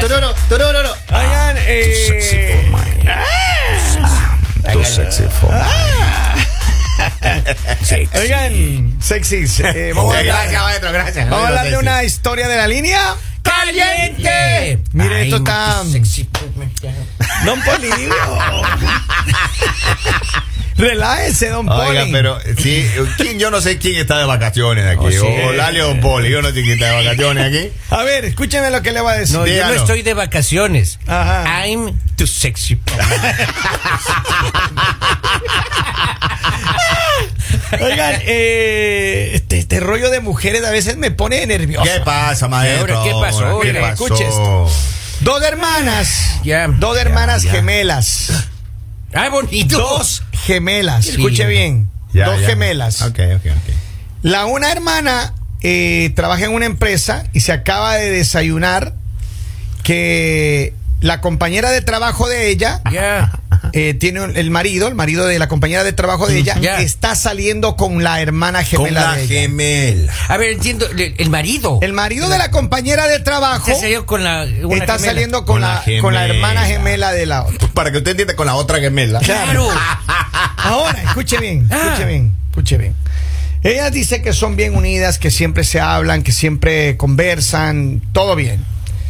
tururu, tururu. Oigan, eh, Tu sexy for oigan, sexys. eh, vamos a hablar, Gracias, maestro, gracias. vamos a hablar de una historia de la línea. ¡Caliente! Mire, esto está. Don Polivio. Relájese, don Oiga, Poli. pero sí, ¿quién, yo no sé quién está de vacaciones aquí. Oh, sí. O Lali o Don Poli. Yo no sé quién está de vacaciones aquí. A ver, escúcheme lo que le voy a decir. No, yo no estoy de vacaciones. Ajá. I'm too sexy. Oigan, eh, este, este rollo de mujeres a veces me pone nervioso. ¿Qué pasa, maestro? ¿Qué pasó? ¿Qué Oiga, pasó? escuche esto. Dos hermanas. Ya. Dos hermanas gemelas. ¡Ay, bonito! Dos gemelas. Sí. Escuche bien. Ya, dos ya. gemelas. Ok, ok, ok. La una hermana eh, trabaja en una empresa y se acaba de desayunar que la compañera de trabajo de ella Ya. eh, tiene un- el marido, el marido de la compañera de trabajo de ella, Ya. está saliendo con la hermana Con gemela la de ella. gemela. A ver, entiendo. El marido. El marido de la compañera de trabajo con la. está gemela. saliendo con, Con la, la con la hermana gemela de la otra. Para que usted entienda con la otra gemela. Claro. Ahora, escuche bien, Ah. escuche bien, escuche bien. Ella dice que son bien unidas, que siempre se hablan, que siempre conversan, todo bien.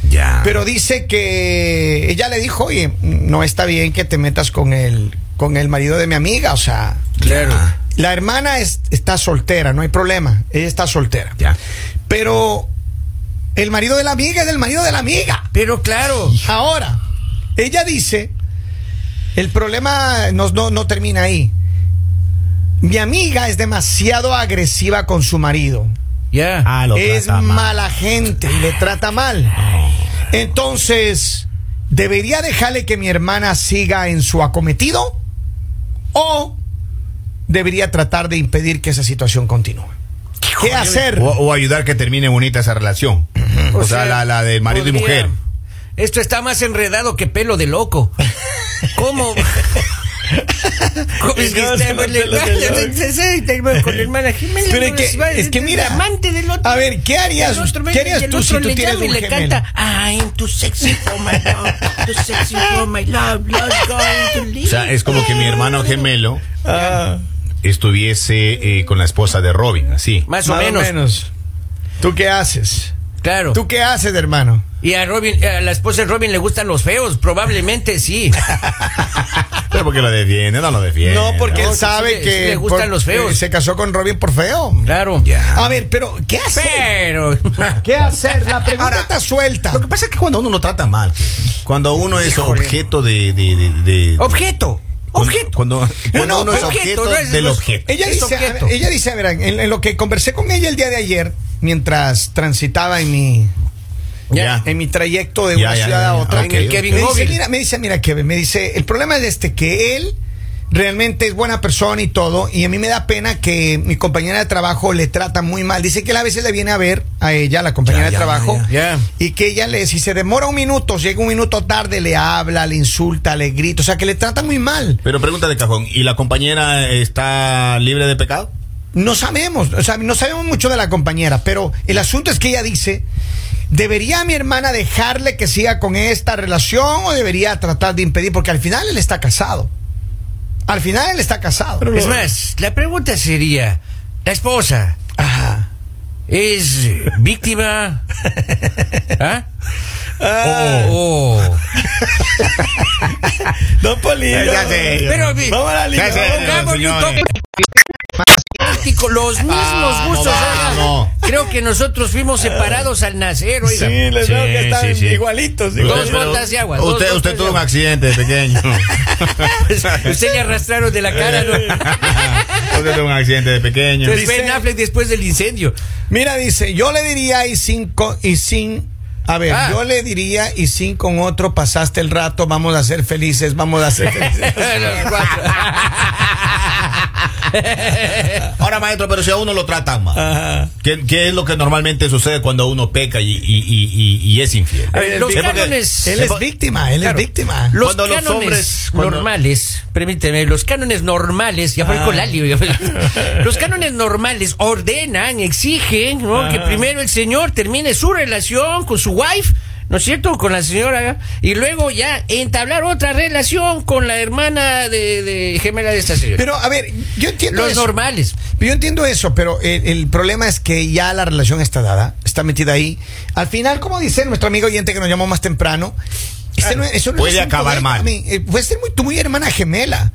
Ya. Pero dice que ella le dijo, oye, no está bien que te metas con el, con el marido de mi amiga, o sea, Claro. la hermana es- está soltera, no hay problema, ella está soltera. Ya. Pero el marido de la amiga es el marido de la amiga. Pero claro. Ahora, ella dice, el problema no, no, no termina ahí. Mi amiga es demasiado agresiva con su marido. Ya. Ah, lo es trata mal. mala gente y le trata mal. Entonces, ¿debería dejarle que mi hermana siga en su acometido? ¿O debería tratar de impedir que esa situación continúe? ¿Qué hacer? O, o ayudar que termine bonita esa relación. O, sea, la, la de marido y mujer. Esto está más enredado que pelo de loco. ¿Cómo? ¿Cómo es que No, está no, con con hermana gemela? Pero es no, va- es que mira, amante del otro. a ver, ¿qué harías- otro qué harías tú si tú tienes un le gemelo? canta I'm too sexy for my love, too sexy for my love, love's going to leave. O sea, es como que mi hermano gemelo Ah, estuviese eh, con la esposa de Robin, así. Más o menos. ¿Tú qué haces? Claro. ¿Tú qué haces, hermano? Y a Robin, a la esposa de Robin le gustan los feos, probablemente sí. Pero porque lo defiende, no lo defiende. No, porque No, él sabe sí que sí le gustan por- los feos. se casó con Robin por feo. Claro. Ya. A ver, pero ¿qué hacer? Pero. ¿Qué hacer? La pregunta Ahora, está suelta. Lo que pasa es que cuando uno lo trata mal, cuando uno es Híjole. objeto de. de, de- de- Objeto. Objeto. Cuando, cuando no, uno es objeto, objeto no es- del objeto. Ella dice, objeto. ella dice, verán, en, en lo que conversé con ella el día de ayer, mientras transitaba en mi, Ya. en mi trayecto de Ya, una ya, ciudad a otra, En el Kevin me dice, mira, me dice, mira, Kevin, me dice, el problema es este, que él realmente es buena persona y todo, y a mí me da pena que mi compañera de trabajo le trata muy mal. Dice que él a veces le viene a ver a ella, la compañera de trabajo, y que ella le, si se demora un minuto, llega un minuto tarde, le habla, le insulta, le grita, o sea, que le trata muy mal. Pero pregunta de cajón, ¿y la compañera está libre de pecado? No sabemos, o sea, no sabemos mucho de la compañera, pero el asunto es que ella dice, ¿debería mi hermana dejarle que siga con esta relación o debería tratar de impedir? Porque al final él está casado. Al final él está casado. Es más, la pregunta sería: ¿la esposa Ajá. es víctima? ¿Ah? Ah. Oh. Don Polillo. Pero, Vamos a la línea. Práctico, los mismos Vamos, gustos. oiga. vamos. Creo que nosotros fuimos separados al nacer, Sí, oiga. les veo que Sí, están sí, sí. igualitos. Dos botas de agua, dos Usted, usted tuvo un accidente de pequeño. Usted le arrastraron de la cara, ¿no? usted tuvo un accidente de pequeño. Entonces Dice- Ben Affleck después del incendio. Mira, dice, yo le diría y sin, y sin, a ver, Ah. yo le diría y sin con otro pasaste el rato, vamos a ser felices, vamos a ser felices. Ahora, maestro, pero si a uno lo tratan mal, Ajá. ¿qué, qué es lo que normalmente sucede cuando uno peca y, y- y- y- y es infiel? Ver, los cánones. Él es víctima, él Claro. es víctima. Los Cuando los cánones hombres- cuando- normales, permíteme, los cánones normales, ya fue Ah. con Lali, los cánones normales ordenan, exigen ¿no? Ah. que primero el señor termine su relación con su wife ¿no es cierto? Con la señora, y luego ya entablar otra relación con la hermana de, de gemela de esta señora. Pero a ver, yo entiendo Los eso. normales. Yo entiendo eso, pero el, el problema es que ya la relación está dada, está metida ahí. Al final, como dice nuestro amigo oyente que nos llamó más temprano, este no- eso no Puede acabar mal. Eh, Puede ser muy, tu muy hermana gemela,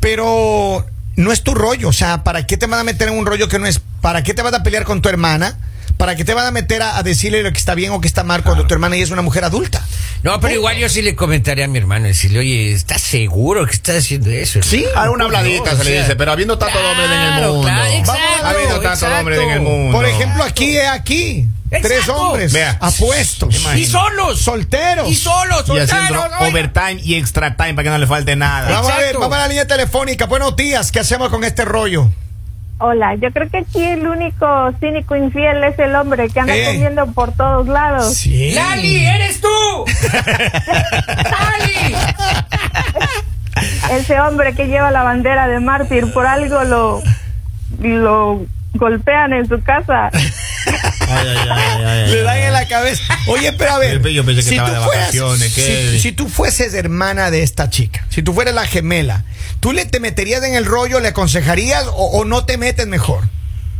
pero no es tu rollo. O sea, ¿para qué te van a meter en un rollo que no es? ¿Para qué te vas a pelear con tu hermana? ¿Para qué te van a meter a, a decirle lo que está bien o que está mal cuando tu hermana ya es una mujer adulta? No, pero igual yo sí le comentaré a mi hermano, decirle, oye, ¿estás seguro que estás haciendo eso? Sí. Alguna habladita No, se le o sea, dice, pero habiendo tantos claro, hombres en el mundo. claro, exacto, habiendo tantos exacto. hombres en el mundo. Por ejemplo, aquí es aquí. Tres hombres Vea. apuestos. Y solos. Solteros. Y solos, Y haciendo solteros, oiga. overtime y extra time para que no le falte nada. Vamos a ver, vamos a la línea telefónica. Buenos días, ¿qué hacemos con este rollo? Hola, yo creo que aquí el único cínico infiel es el hombre que anda Eh. comiendo por todos lados. Sí. ¡Lali, eres tú! ¡Lali! Ese hombre que lleva la bandera de mártir por algo lo lo golpean en su casa. Ay, ay, ay, ay, ay, Le dan en la cabeza. Oye, pero a ver. Yo pensé que estaba de vacaciones, si, ¿qué? si tú fueses hermana de esta chica, si tú fueras la gemela, ¿tú le te meterías en el rollo, le aconsejarías o, o no te metes mejor?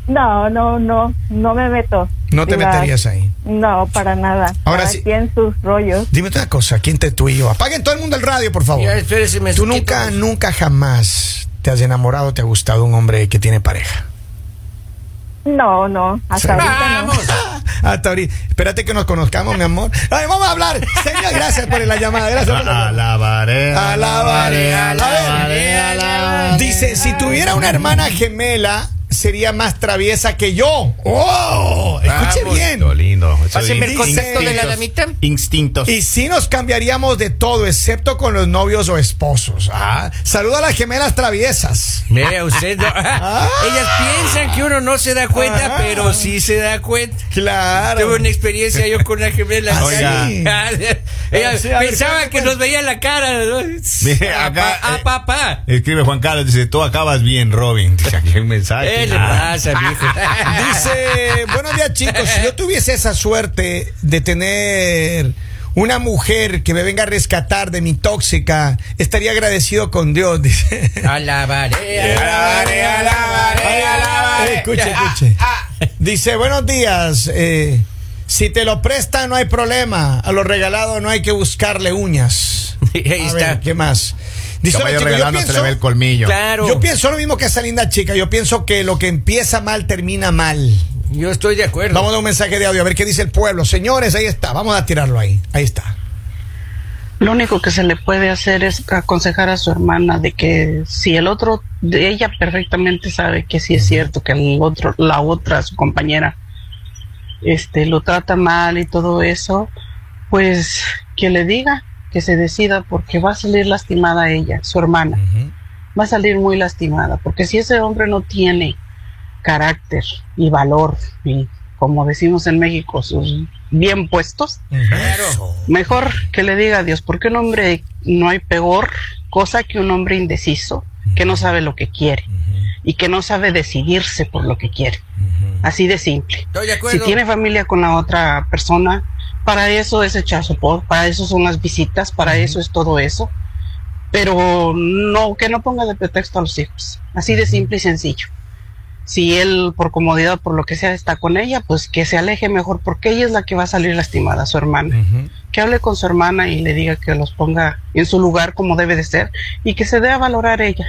No, no, no, no me meto. No te meterías ahí. No, para nada. Ahora sí. quien sus rollos. Dime una cosa, ¿quién te tú y yo? Apaguen todo el mundo el radio, por favor. Ya, espérese, me Tú nunca, nunca jamás te has enamorado, te ha gustado un hombre que tiene pareja. No, no, hasta ahorita no. ¡Vamos! Hasta ahorita. Espérate que nos conozcamos, mi amor. Ay, vamos a hablar. Señor, gracias por la llamada. Gracias por la. Alabaré, Alabaré, alabaré, alabaré. Dice, si tuviera una hermana gemela, sería más traviesa que yo. ¡Oh! Escuche Vamos. bien. Lindo, lindo. El concepto de la damita. Instintos. Y sí nos cambiaríamos de todo, excepto con los novios o esposos. Ah, saluda a las gemelas traviesas. Mira usted, no- ellas piensan que uno no se da cuenta, Ah. pero sí se da cuenta. Claro. Tuve una experiencia yo con una gemela. Ah, Oiga. Ella Sí, a ver, pensaba que nos veía la cara. ¿no? Mire, Ah, acá, pa- ah, eh, papá. Escribe Juan Carlos, dice, tú acabas bien, Robin. Dice aquí un mensaje. ¿Qué le Ah. pasa, mijo? Dice, buenos días chicos, si yo tuviese esa suerte de tener una mujer que me venga a rescatar de mi tóxica, estaría agradecido con Dios, dice. Alabaré, Alabaré, alabaré, alabaré. Eh, escuche, Ah, escuche. Dice, buenos días, eh, si te lo prestan no hay problema, a lo regalado no hay que buscarle uñas. Ahí A está. ver, ¿qué más? Dice, Caballo "Oye, chico, yo regalado no se le pienso- ve el colmillo. Claro. Yo pienso lo mismo que esa linda chica. Yo pienso que lo que empieza mal termina mal. Yo estoy de acuerdo. Vamos a dar un mensaje de audio a ver qué dice el pueblo. Señores, ahí está. Vamos a tirarlo ahí. Ahí está. Lo único que se le puede hacer es aconsejar a su hermana de que si el otro, de ella perfectamente sabe que sí es cierto que el otro, la otra, su compañera, este, lo trata mal y todo eso, pues que le diga, que se decida, porque va a salir lastimada ella, su hermana, va a salir muy lastimada, porque si ese hombre no tiene carácter y valor y como decimos en México, sus bien puestos, Claro. Mejor que le diga a Dios, porque un hombre no hay peor cosa que un hombre indeciso, que no sabe lo que quiere y que no sabe decidirse por lo que quiere. Así de simple. Estoy de Si tiene familia con la otra persona, para eso es echar soporte, para eso son las visitas, para eso es todo eso. Pero no, que no ponga de pretexto a los hijos. Así de simple y sencillo. Si él, por comodidad, por lo que sea, está con ella, pues que se aleje mejor, porque ella es la que va a salir lastimada, su hermana. Que hable con su hermana y le diga que los ponga en su lugar como debe de ser y que se dé a valorar ella,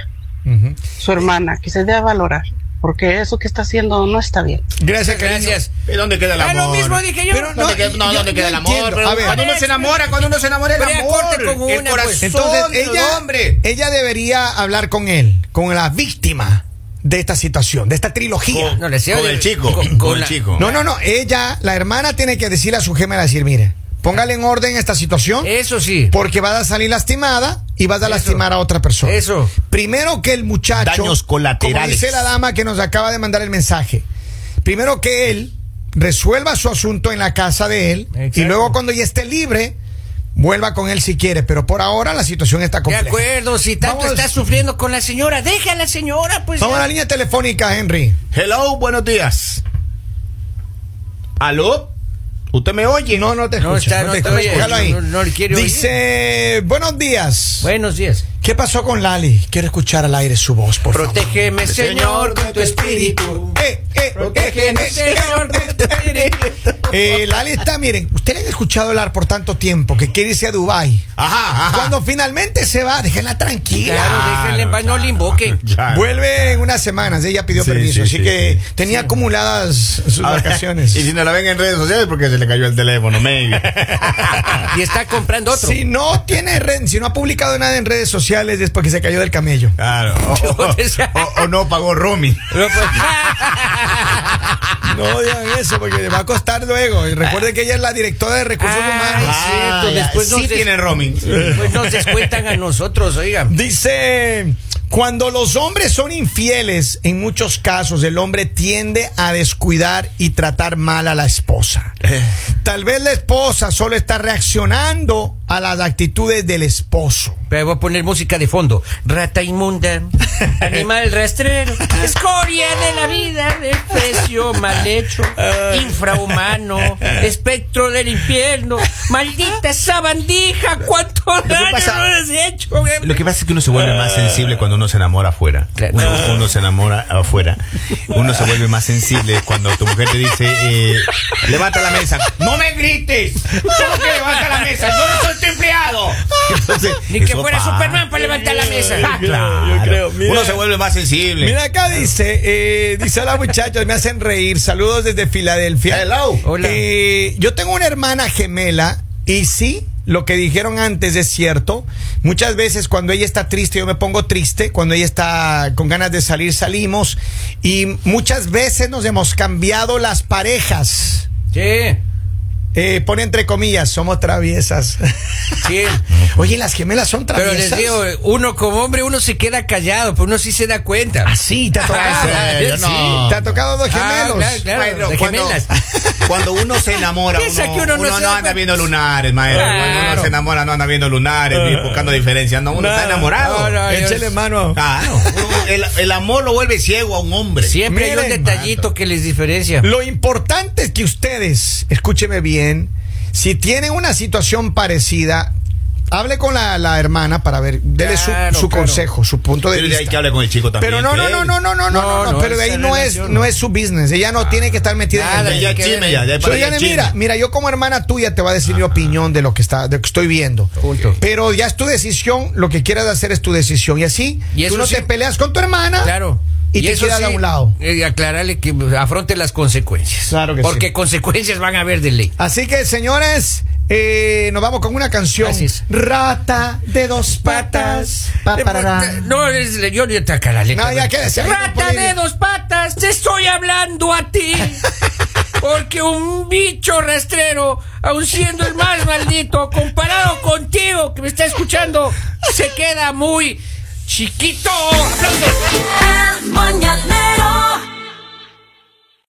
su hermana, que se dé a valorar, porque eso que está haciendo no está bien. Gracias, cariño. Gracias. ¿Y dónde queda el Ah, amor? lo mismo dije yo. Pero no, ¿Dónde queda, no, yo- ¿dónde yo queda el amor? entiendo. Pero A ver. cuando uno se enamora, cuando uno se enamora, el amor. corte con el una, corazón pues. Entonces, del ella, hombre. ella debería hablar con él, con la víctima de esta situación, de esta trilogía. Con- No, le Con el chico, con- con, con el la- chico. No, no, no. Ella, la hermana, tiene que decirle a su gemela, decir, mire, póngale en orden esta situación. Eso sí. Porque vas a salir lastimada y vas a Eso. lastimar a otra persona. Eso. Primero que el muchacho. Daños colaterales. Como dice la dama que nos acaba de mandar el mensaje. Primero que él resuelva su asunto en la casa de él. Exacto. Y luego cuando ya esté libre, vuelva con él si quiere. Pero por ahora la situación está De compleja. acuerdo, si tanto Vamos- estás sufriendo con la señora, deja a la señora, pues. Vamos ya. a la línea telefónica, Henry. Hello, buenos días. ¿Aló? ¿Usted me oye? No, no te No escucha. está, no no te te escucha. oye. Déjalo ahí. No- no le quiere oír. Dice, buenos días. Buenos días. ¿Qué pasó con Lali? Quiero escuchar al aire su voz, por favor. Protégeme, Señor, con tu espíritu. Eh, eh, Protégeme, eh, Señor, con tu espíritu. Eh, Lali está, miren, usted le ha escuchado hablar por tanto tiempo que quiere irse a Dubai. Ajá, ajá. Cuando finalmente se va, déjenla tranquila. Claro, déjenle en paz, no le invoquen. Vuelve en unas semanas, ella pidió Sí, permiso, sí, así sí, que sí. tenía acumuladas sus vacaciones. Y si no la ven en redes sociales, porque se le cayó el teléfono, maybe. Y está comprando otro. Si no tiene red, si no ha publicado nada en redes sociales es porque se cayó del camello. Claro. O, o- o- o no pagó roaming. No, pues, No digan eso porque le va a costar luego. Y recuerden que ella es la directora de recursos Ah, humanos. es cierto, después sí des- tiene roaming. Pues nos descuentan a nosotros, oigan. Dice, cuando los hombres son infieles, en muchos casos el hombre tiende a descuidar y tratar mal a la esposa. Tal vez la esposa solo está reaccionando a las actitudes del esposo. Pero voy a poner música de fondo. Rata inmunda, animal rastrero, escoria de la vida, desprecio mal hecho, infrahumano, espectro del infierno, maldita sabandija, cuánto daño pasa- no has hecho. Lo que pasa es que uno se vuelve más sensible cuando uno se enamora afuera. Claro. Uno, uno se enamora afuera. Uno se vuelve más sensible cuando tu mujer te dice, eh, levanta la mesa. ¡No me grites! ¿Cómo que levanta la mesa? ¡Yo no tu empleado! Entonces, Ni que fuera pasa. Superman para levantar la mesa. Ah, claro. yo creo, mira. uno se vuelve más sensible. Mira acá dice, eh, dice hola muchachos, me hacen reír. Saludos desde Filadelfia. Hello. Hola. Eh, yo tengo una hermana gemela y sí, lo que dijeron antes es cierto. Muchas veces cuando ella está triste yo me pongo triste, cuando ella está con ganas de salir salimos y muchas veces nos hemos cambiado las parejas. Sí, Eh, pone entre comillas, somos traviesas. sí. Oye, las gemelas son Pero traviesas. les digo, uno como hombre, uno se queda callado, pero uno sí se da cuenta. Ah, sí, te ha tocado. Ah, serio? sí. No. Te ha tocado dos Ah, gemelos. claro, claro, de cuando, gemelas. cuando uno se enamora, uno, que uno no uno no da anda viendo lunares, maestro. Cuando uno Claro. se enamora, no anda viendo lunares, ni buscando diferencias. No, uno está enamorado. no, Dios. mano. Claro. Uno- el, el amor lo vuelve ciego a un hombre. Siempre hay un Miren, detallito que les diferencia. Lo importante es que ustedes, escúcheme bien, si tienen una situación parecida, hable con la, la hermana para ver, dele su- Claro, su, claro. consejo, su punto de Pero de ahí vista. que hable con el chico también. Pero no, no, no, no, no, no, no, no, No, no, no, pero de ahí no es, no no. es su business. Ella no tiene que estar metida Nada, en el Ya ver. ya, ya, para mira, mira, yo como hermana tuya te voy a decir mi opinión de lo que está, de lo que estoy viendo. Punto. Pero ya es tu decisión, lo que quieras hacer es tu decisión. Y así, Y tú eso no sí. te peleas con tu hermana. Claro. Y, te eso quedas sí, a un lado. eh, aclararle que afronte las consecuencias. Claro que Porque sí. consecuencias van a haber de ley. Así que, señores, eh, nos vamos con una canción. Rata de dos patas. Pa. No, es, yo ni te la letra. No, ya quédese Rata no de dos patas, te estoy hablando a ti. Porque un bicho rastrero, aun siendo el más maldito, comparado contigo que me está escuchando, se queda muy chiquito. ¡Aplausos! El